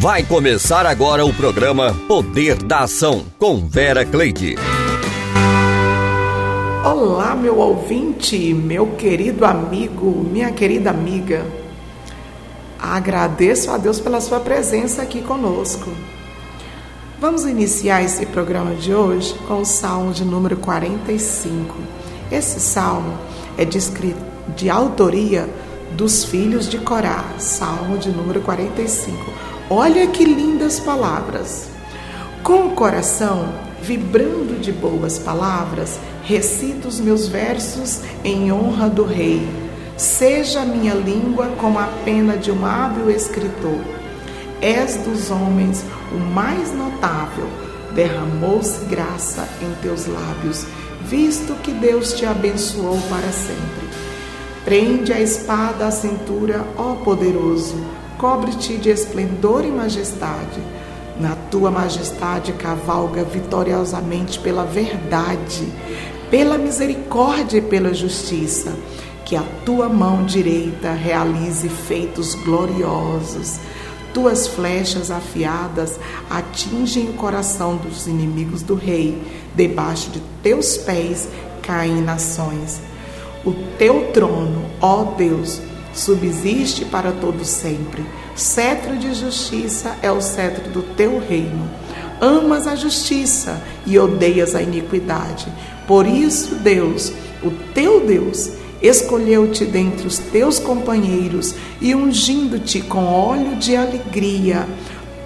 Vai começar agora o programa Poder da Ação com Vera Cleide. Olá, meu ouvinte, meu querido amigo, minha querida amiga. Agradeço a Deus pela sua presença aqui conosco. Vamos iniciar esse programa de hoje com o Salmo de número 45. Esse salmo é de, de autoria dos filhos de Corá, Salmo de número 45 Olha que lindas palavras. Com o coração vibrando de boas palavras, recito os meus versos em honra do Rei. Seja minha língua como a pena de um hábil escritor. És dos homens o mais notável, derramou-se graça em teus lábios, visto que Deus te abençoou para sempre. Prende a espada à cintura, ó poderoso cobre-te de esplendor e majestade. Na tua majestade cavalga vitoriosamente pela verdade, pela misericórdia e pela justiça. Que a tua mão direita realize feitos gloriosos. Tuas flechas afiadas atingem o coração dos inimigos do rei. Debaixo de teus pés caem nações. O teu trono, ó Deus, subsiste para todo sempre. Cetro de justiça é o cetro do teu reino. Amas a justiça e odeias a iniquidade. Por isso, Deus, o teu Deus, escolheu-te dentre os teus companheiros e ungindo-te com óleo de alegria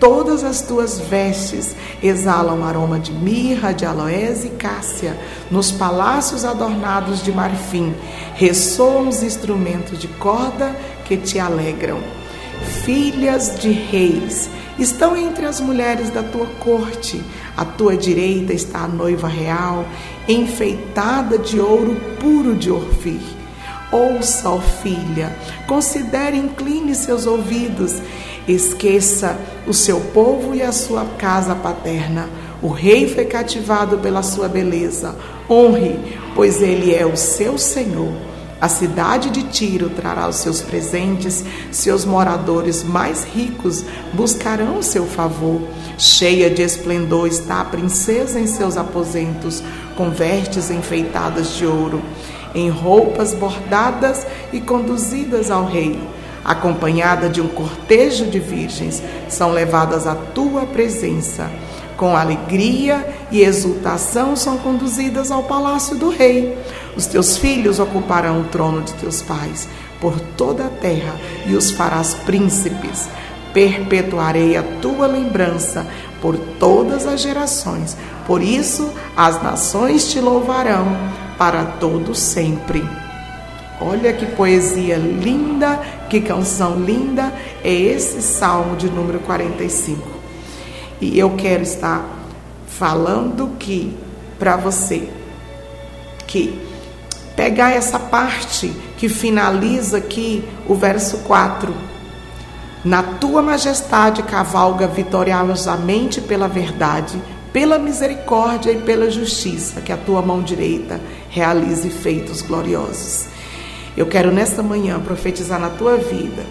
Todas as tuas vestes exalam aroma de mirra, de aloés e cássia. Nos palácios adornados de marfim ressoam os instrumentos de corda que te alegram. Filhas de reis estão entre as mulheres da tua corte. À tua direita está a noiva real, enfeitada de ouro puro de Orfir. Ouça, ó filha, considere, incline seus ouvidos Esqueça o seu povo e a sua casa paterna. O rei foi cativado pela sua beleza. Honre, pois ele é o seu Senhor. A cidade de Tiro trará os seus presentes, seus moradores mais ricos buscarão o seu favor. Cheia de esplendor está a princesa em seus aposentos, com vestes enfeitadas de ouro, em roupas bordadas e conduzidas ao rei acompanhada de um cortejo de virgens, são levadas à tua presença. Com alegria e exultação são conduzidas ao palácio do rei. Os teus filhos ocuparão o trono de teus pais por toda a terra e os farás príncipes. Perpetuarei a tua lembrança por todas as gerações. Por isso as nações te louvarão para todo sempre. Olha que poesia linda, que canção linda é esse salmo de número 45. E eu quero estar falando que para você que pegar essa parte que finaliza aqui o verso 4. Na tua majestade cavalga vitoriosamente pela verdade, pela misericórdia e pela justiça, que a tua mão direita realize feitos gloriosos. Eu quero nesta manhã profetizar na tua vida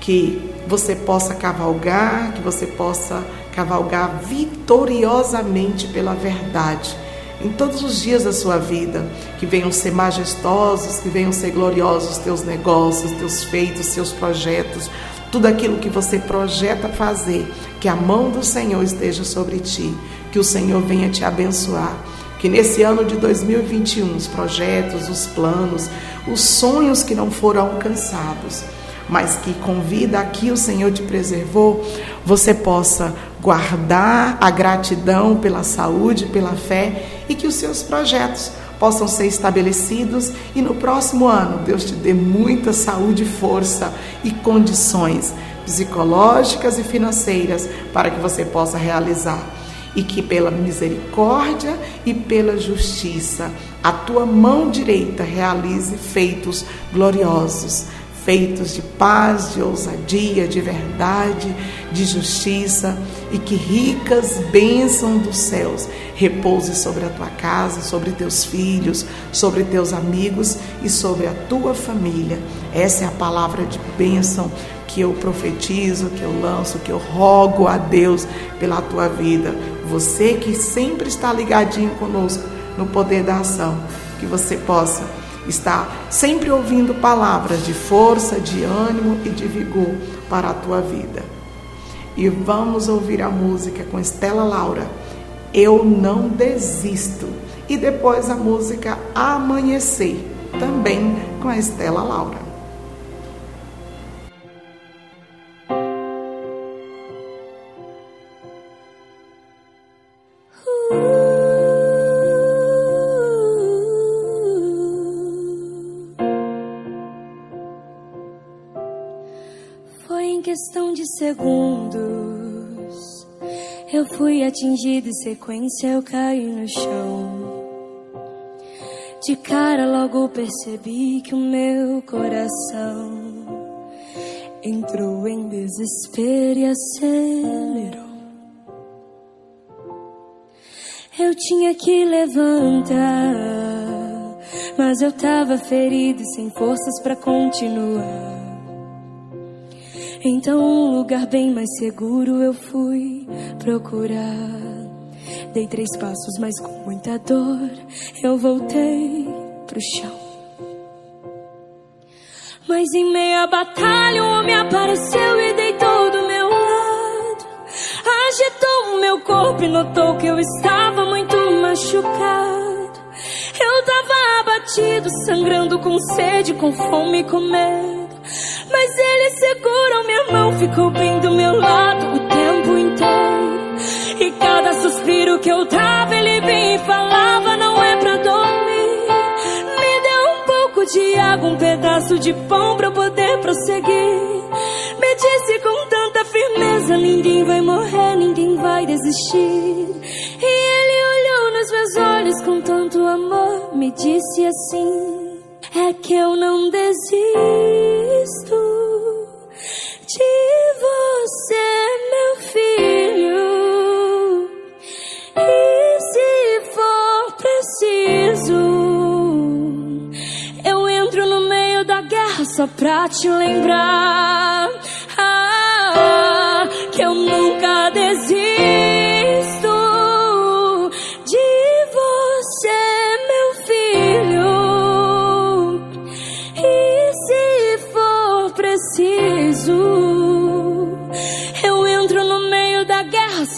que você possa cavalgar, que você possa cavalgar vitoriosamente pela verdade em todos os dias da sua vida, que venham ser majestosos, que venham ser gloriosos teus negócios, teus feitos, seus projetos, tudo aquilo que você projeta fazer, que a mão do Senhor esteja sobre ti, que o Senhor venha te abençoar que nesse ano de 2021 os projetos, os planos, os sonhos que não foram alcançados, mas que com vida aqui o Senhor te preservou, você possa guardar a gratidão pela saúde, pela fé e que os seus projetos possam ser estabelecidos e no próximo ano Deus te dê muita saúde, força e condições psicológicas e financeiras para que você possa realizar e que pela misericórdia e pela justiça a tua mão direita realize feitos gloriosos, feitos de paz, de ousadia, de verdade, de justiça e que ricas bênçãos dos céus repouse sobre a tua casa, sobre teus filhos, sobre teus amigos e sobre a tua família. Essa é a palavra de bênção que eu profetizo, que eu lanço, que eu rogo a Deus pela tua vida. Você que sempre está ligadinho conosco no poder da ação, que você possa estar sempre ouvindo palavras de força, de ânimo e de vigor para a tua vida. E vamos ouvir a música com Estela Laura. Eu não desisto. E depois a música Amanhecer, também com a Estela Laura. Segundos. Eu fui atingido em sequência, eu caí no chão. De cara logo percebi que o meu coração entrou em desespero e acelerou. Eu tinha que levantar, mas eu tava ferido e sem forças para continuar. Então, um lugar bem mais seguro eu fui procurar. Dei três passos, mas com muita dor eu voltei pro chão. Mas em meia batalha, um homem apareceu e deitou do meu lado. Agitou o meu corpo e notou que eu estava muito machucado. Eu tava abatido, sangrando com sede, com fome e com medo. Mas ele segurou minha mão, ficou bem do meu lado o tempo inteiro. E cada suspiro que eu dava, ele e falava: Não é pra dormir. Me deu um pouco de água, um pedaço de pão pra eu poder prosseguir. Me disse com tanta firmeza: Ninguém vai morrer, ninguém vai desistir. E ele olhou nos meus olhos com tanto amor, me disse assim é que eu não desisto só pra te lembrar ah, que eu nunca desisto.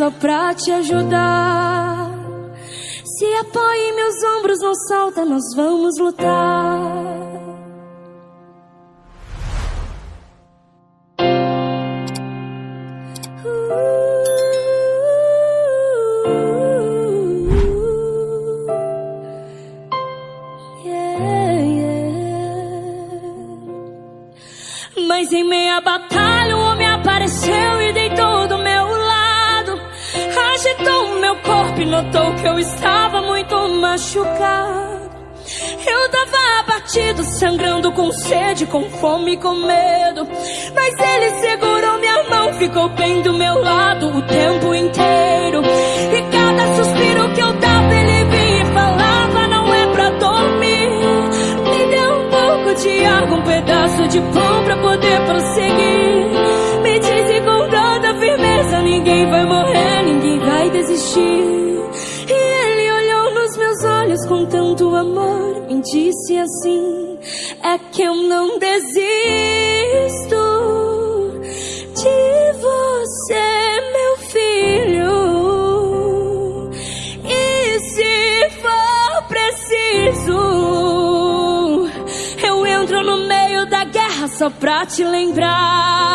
Só pra te ajudar. Se apoia em meus ombros, não salta, nós vamos lutar. E notou que eu estava muito machucado. Eu tava abatido, sangrando com sede, com fome e com medo. Mas ele segurou minha mão, ficou bem do meu lado o tempo inteiro. E cada suspiro que eu dava, ele amor, me disse assim: É que eu não desisto de você, meu filho. E se for preciso, eu entro no meio da guerra só pra te lembrar.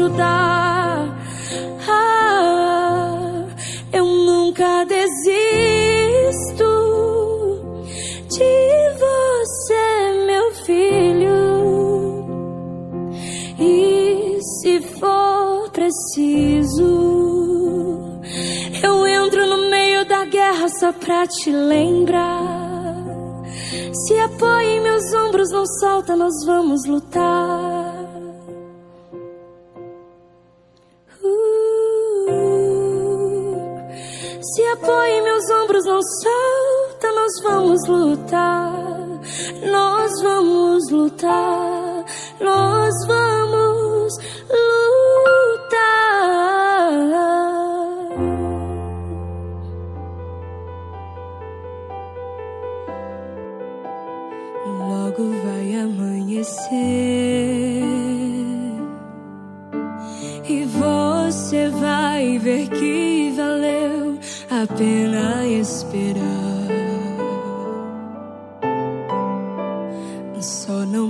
Ajudar. Ah, eu nunca desisto de você, meu filho. E se for preciso, eu entro no meio da guerra só pra te lembrar. Se apoia em meus ombros, não salta, nós vamos lutar. Não salta, nós vamos lutar. Nós vamos lutar, nós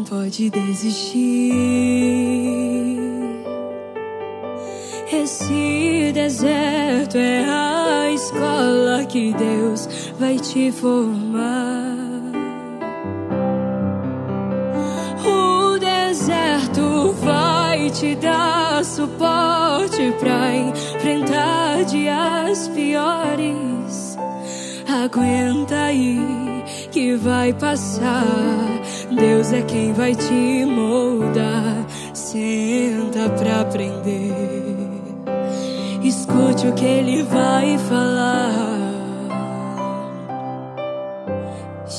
não pode desistir. Esse deserto é a escola que Deus vai te formar. O deserto vai te dar suporte pra enfrentar dias piores. Aguenta aí que vai passar. Deus é quem vai te moldar. Senta pra aprender. Escute o que ele vai falar.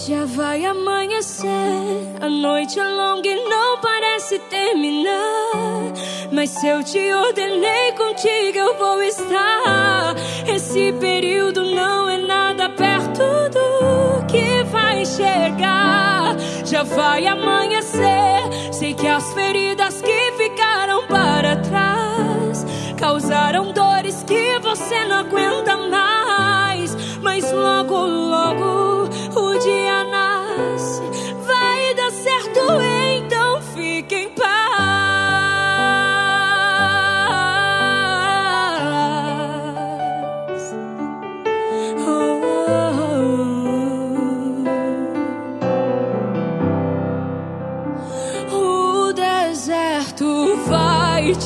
Já vai amanhecer, a noite é longa e não parece terminar. Mas se eu te ordenei contigo, eu vou estar. Esse período não é nada perto do que vai chegar. Já vai amanhecer, sei que as feridas que ficaram para trás causaram dores que você não aguenta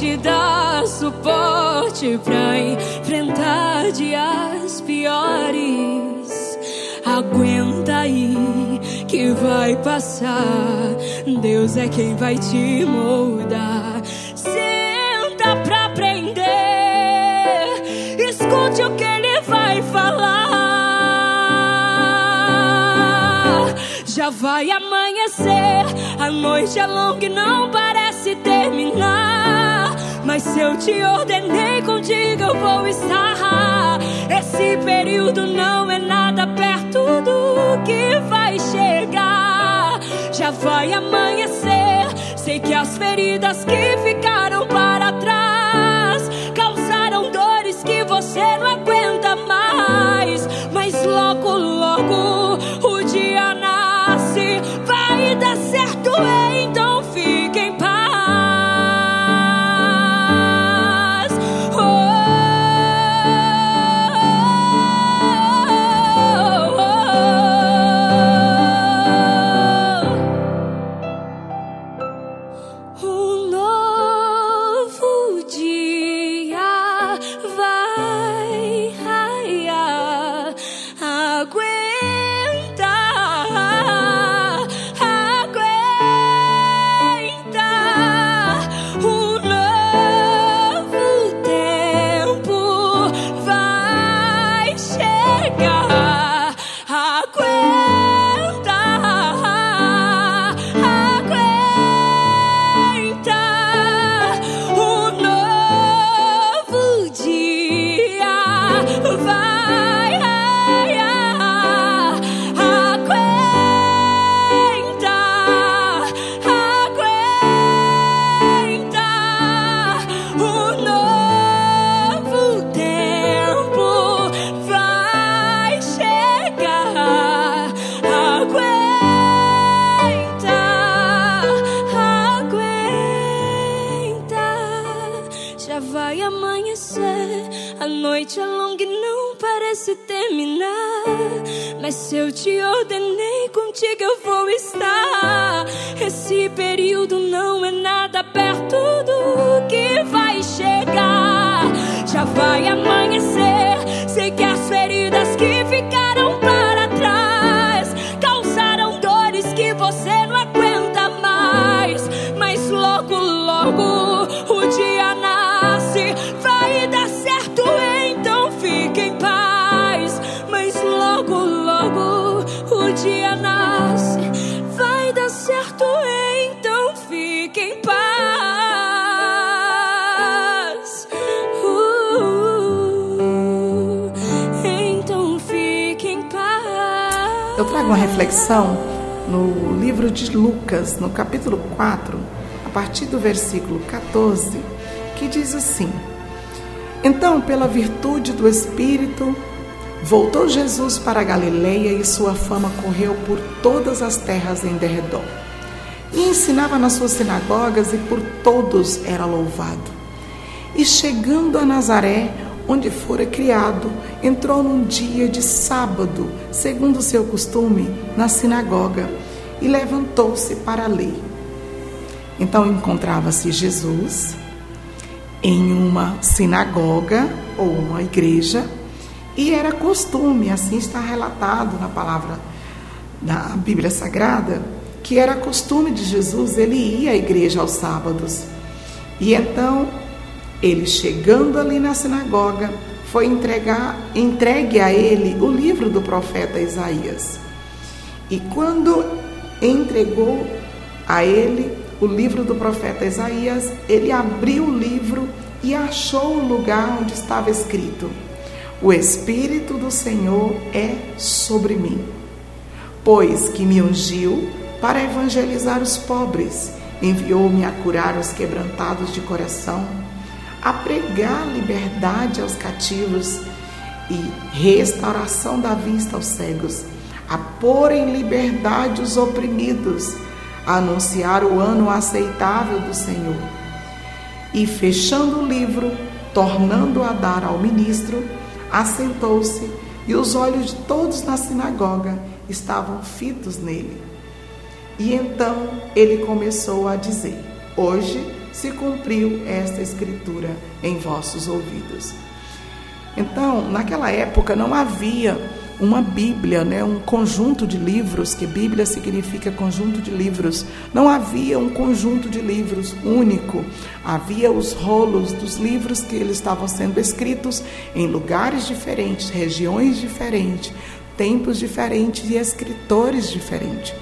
te dar suporte pra enfrentar dias piores. Aguenta aí que vai passar. Deus é quem vai te moldar. Senta pra aprender. Escute o que ele vai falar. Já vai amanhecer. A noite é longa e não parece terminar. Mas se eu te ordenei contigo, eu vou estar. Esse período não é nada perto do que vai chegar. Já vai amanhecer. Sei que as feridas que ficaram para trás causaram dores que você não aguenta mais. Mas logo, logo o dia nasce. Vai dar certo, então trago uma reflexão no livro de Lucas, no capítulo 4, a partir do versículo 14, que diz assim: Então, pela virtude do Espírito, voltou Jesus para Galileia e sua fama correu por todas as terras em derredor. E ensinava nas suas sinagogas e por todos era louvado. E chegando a Nazaré, onde fora criado, entrou num dia de sábado, segundo seu costume, na sinagoga e levantou-se para ler. Então encontrava-se Jesus em uma sinagoga ou uma igreja e era costume, assim está relatado na palavra da Bíblia Sagrada, que era costume de Jesus, ele ia à igreja aos sábados. E então ele chegando ali na sinagoga, foi entregar, entregue a ele o livro do profeta Isaías. E quando entregou a ele o livro do profeta Isaías, ele abriu o livro e achou o lugar onde estava escrito: O Espírito do Senhor é sobre mim, pois que me ungiu para evangelizar os pobres, enviou-me a curar os quebrantados de coração a pregar liberdade aos cativos e restauração da vista aos cegos, a pôr em liberdade os oprimidos, a anunciar o ano aceitável do Senhor. E fechando o livro, tornando a dar ao ministro, assentou-se e os olhos de todos na sinagoga estavam fitos nele. E então ele começou a dizer: Hoje se cumpriu esta escritura em vossos ouvidos. Então, naquela época não havia uma Bíblia, né, um conjunto de livros, que Bíblia significa conjunto de livros. Não havia um conjunto de livros único. Havia os rolos dos livros que eles estavam sendo escritos em lugares diferentes, regiões diferentes, tempos diferentes e escritores diferentes.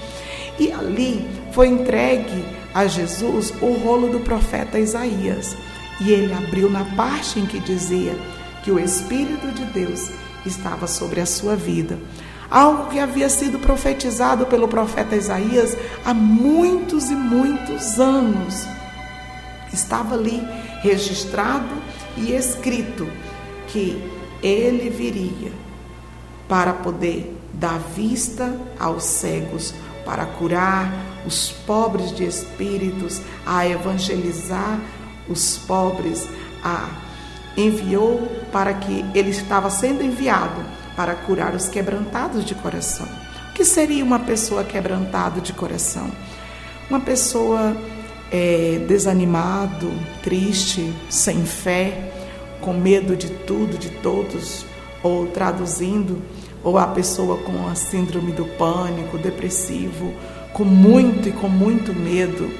E ali foi entregue a Jesus o rolo do profeta Isaías. E ele abriu na parte em que dizia que o Espírito de Deus estava sobre a sua vida. Algo que havia sido profetizado pelo profeta Isaías há muitos e muitos anos. Estava ali registrado e escrito que ele viria para poder dar vista aos cegos, para curar os pobres de espíritos, a evangelizar os pobres, a enviou para que ele estava sendo enviado para curar os quebrantados de coração. O que seria uma pessoa quebrantada de coração? Uma pessoa é, desanimado, triste, sem fé, com medo de tudo, de todos, ou traduzindo, ou a pessoa com a síndrome do pânico, depressivo, com muito e com muito medo.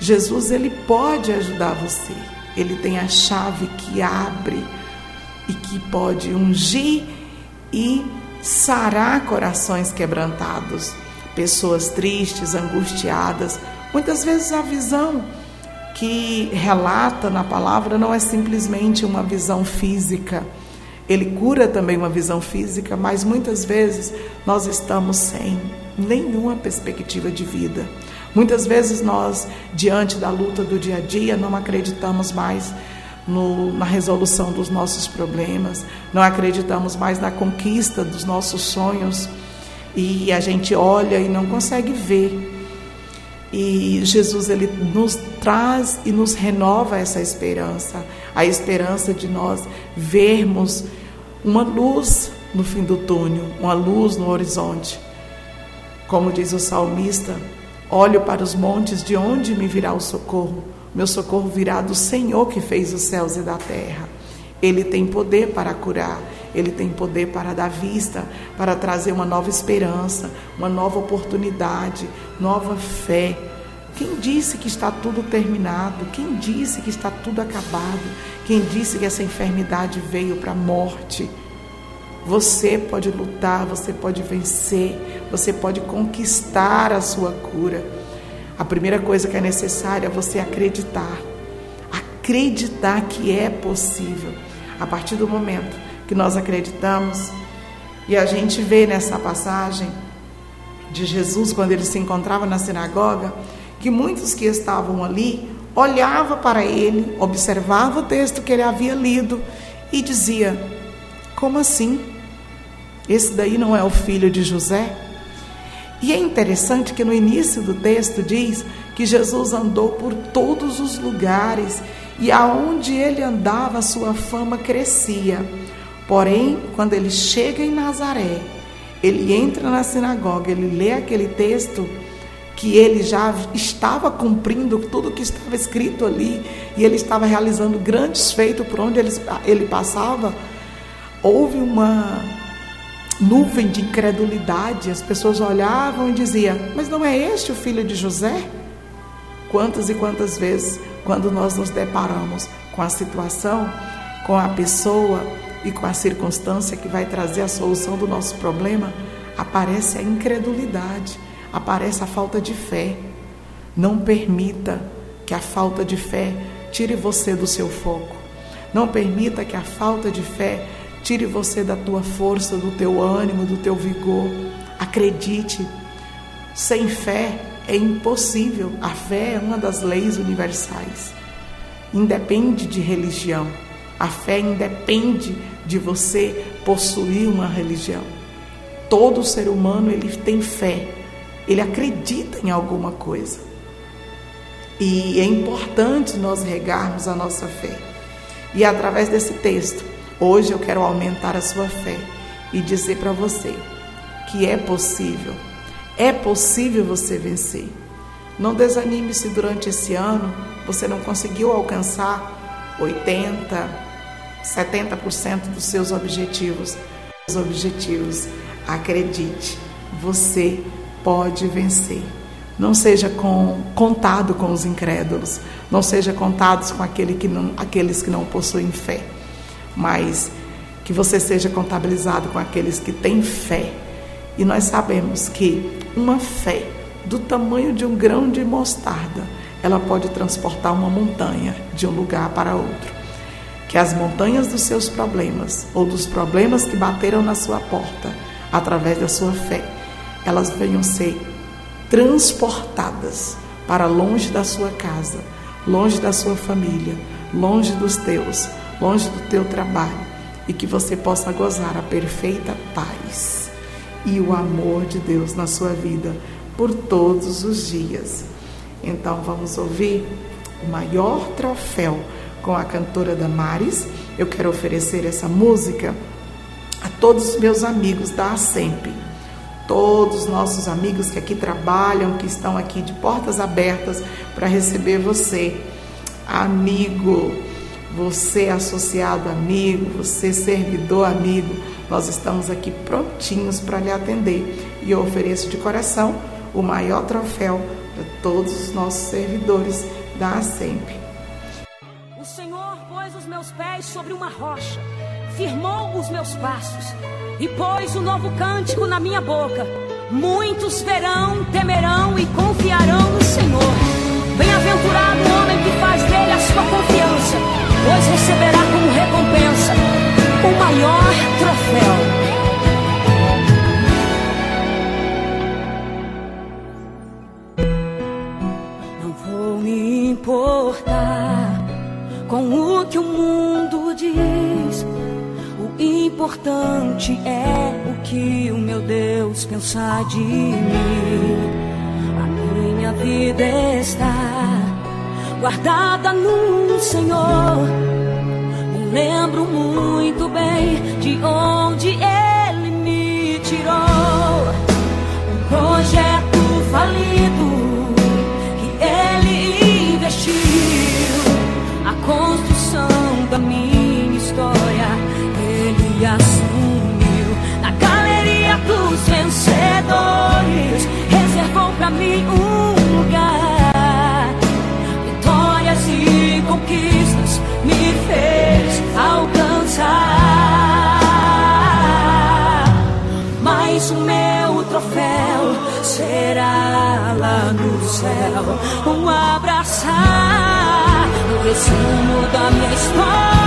Jesus ele pode ajudar você. Ele tem a chave que abre e que pode ungir e sarar corações quebrantados, pessoas tristes, angustiadas. Muitas vezes a visão que relata na palavra não é simplesmente uma visão física ele cura também uma visão física, mas muitas vezes nós estamos sem nenhuma perspectiva de vida. Muitas vezes nós, diante da luta do dia a dia, não acreditamos mais no, na resolução dos nossos problemas, não acreditamos mais na conquista dos nossos sonhos e a gente olha e não consegue ver. E Jesus ele nos traz e nos renova essa esperança, a esperança de nós vermos uma luz no fim do túnel, uma luz no horizonte. Como diz o salmista, olho para os montes, de onde me virá o socorro? Meu socorro virá do Senhor que fez os céus e da terra. Ele tem poder para curar, ele tem poder para dar vista, para trazer uma nova esperança, uma nova oportunidade, nova fé. Quem disse que está tudo terminado? Quem disse que está tudo acabado? Quem disse que essa enfermidade veio para a morte? Você pode lutar, você pode vencer, você pode conquistar a sua cura. A primeira coisa que é necessária é você acreditar. Acreditar que é possível. A partir do momento que nós acreditamos, E a gente vê nessa passagem de Jesus, quando ele se encontrava na sinagoga, que muitos que estavam ali olhavam para ele, observavam o texto que ele havia lido e dizia: Como assim? Esse daí não é o filho de José? E é interessante que no início do texto diz que Jesus andou por todos os lugares e aonde ele andava, sua fama crescia. Porém, quando ele chega em Nazaré, ele entra na sinagoga, ele lê aquele texto que ele já estava cumprindo tudo que estava escrito ali e ele estava realizando grandes feitos por onde ele, ele passava. Houve uma nuvem de incredulidade, as pessoas olhavam e diziam: Mas não é este o filho de José? Quantas e quantas vezes, quando nós nos deparamos com a situação, com a pessoa e com a circunstância que vai trazer a solução do nosso problema, aparece a incredulidade aparece a falta de fé. Não permita que a falta de fé tire você do seu foco. Não permita que a falta de fé tire você da tua força, do teu ânimo, do teu vigor. Acredite, sem fé é impossível. A fé é uma das leis universais. Independe de religião. A fé independe de você possuir uma religião. Todo ser humano ele tem fé, ele acredita em alguma coisa. E é importante nós regarmos a nossa fé. E através desse texto, hoje eu quero aumentar a sua fé e dizer para você que é possível. É possível você vencer. Não desanime se durante esse ano você não conseguiu alcançar 80, 70% dos seus objetivos. Os objetivos, acredite, você pode vencer. Não seja com, contado com os incrédulos, não seja contado com aquele que não, aqueles que não possuem fé, mas que você seja contabilizado com aqueles que têm fé. E nós sabemos que uma fé do tamanho de um grão de mostarda, ela pode transportar uma montanha de um lugar para outro. Que as montanhas dos seus problemas ou dos problemas que bateram na sua porta, através da sua fé, elas venham ser transportadas para longe da sua casa, longe da sua família, longe dos teus, longe do teu trabalho e que você possa gozar a perfeita paz e o amor de Deus na sua vida por todos os dias. Então vamos ouvir o maior troféu com a cantora Damares. Eu quero oferecer essa música a todos os meus amigos da ASEMP todos os nossos amigos que aqui trabalham, que estão aqui de portas abertas para receber você, amigo, você associado amigo, você servidor amigo. Nós estamos aqui prontinhos para lhe atender e eu ofereço de coração o maior troféu para todos os nossos servidores da ASEMP. O Senhor pôs os meus pés sobre uma rocha, firmou os meus passos e pôs um novo cântico na minha boca. Muitos verão, temerão e confiarão no Senhor. Bem-aventurado o homem que faz dele a sua confiança, pois receberá como recompensa o maior troféu. Não vou me importar com o que o mundo diz importante é o que o meu Deus pensa de mim. A minha vida está guardada no Senhor. Me lembro muito bem de onde Ele me tirou. Um projeto falido céu um abraçar. O resumo da minha história,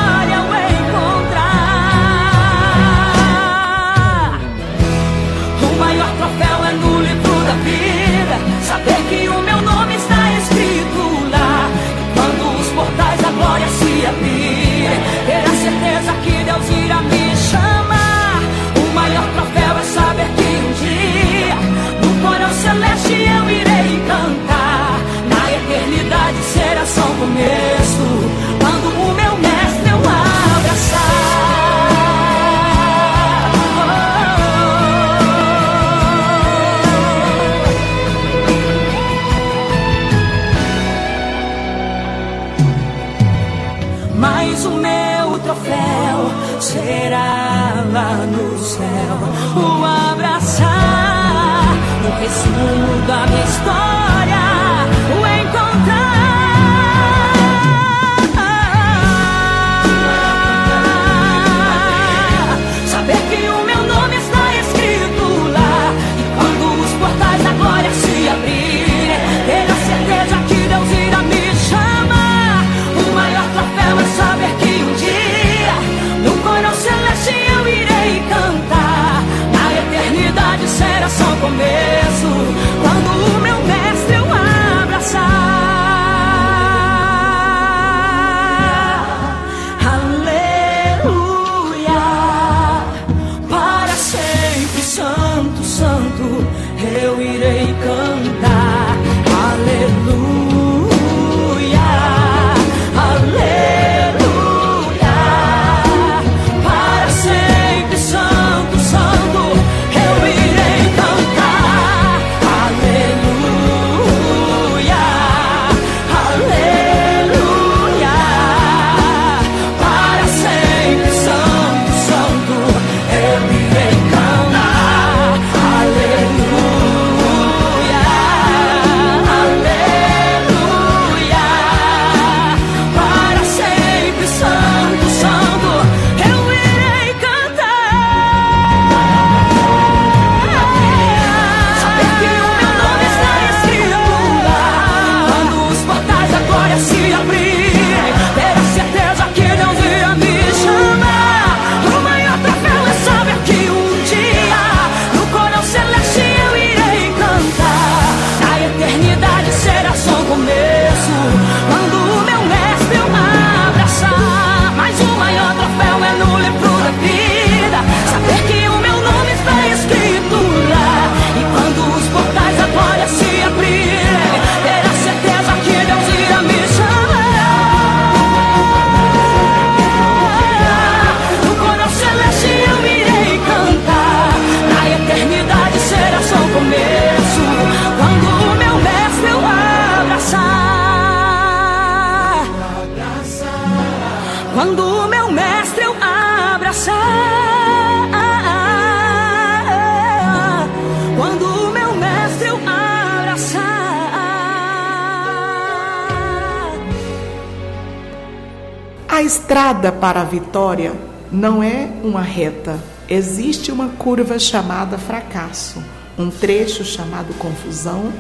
estrada para a vitória não é uma reta. Existe uma curva chamada fracasso, um trecho chamado confusão,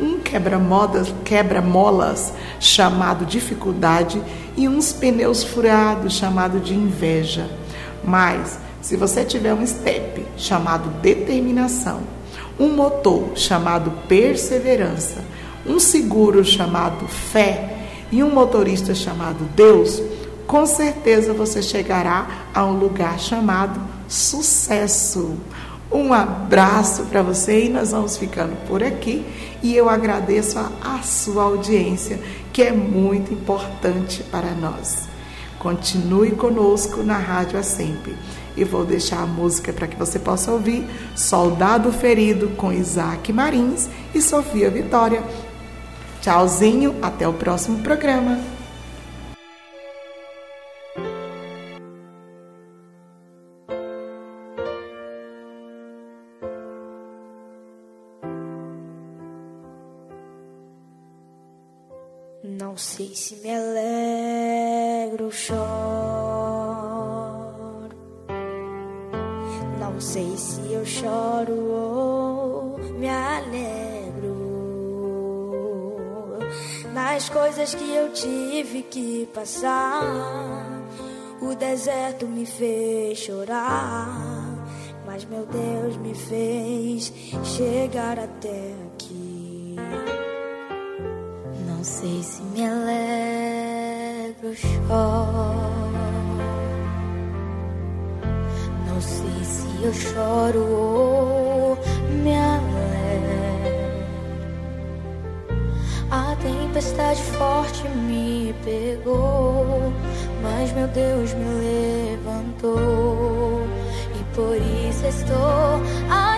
um quebra-molas quebra chamado dificuldade e uns pneus furados chamado de inveja. Mas se você tiver um step chamado determinação, um motor chamado perseverança, um seguro chamado fé e um motorista chamado Deus, com certeza você chegará a um lugar chamado sucesso. Um abraço para você e nós vamos ficando por aqui. E eu agradeço a, a sua audiência, que é muito importante para nós. Continue conosco na Rádio A Sempre. E vou deixar a música para que você possa ouvir Soldado Ferido com Isaac Marins e Sofia Vitória. Tchauzinho, até o próximo programa. Não sei se me alegro ou choro. Não sei se eu choro ou me alegro. Nas coisas que eu tive que passar, o deserto me fez chorar. Mas meu Deus me fez chegar até aqui. Sei se me alegro ou choro. Não sei se eu choro ou me alegro. A tempestade forte me pegou, mas meu Deus me levantou e por isso estou aqui.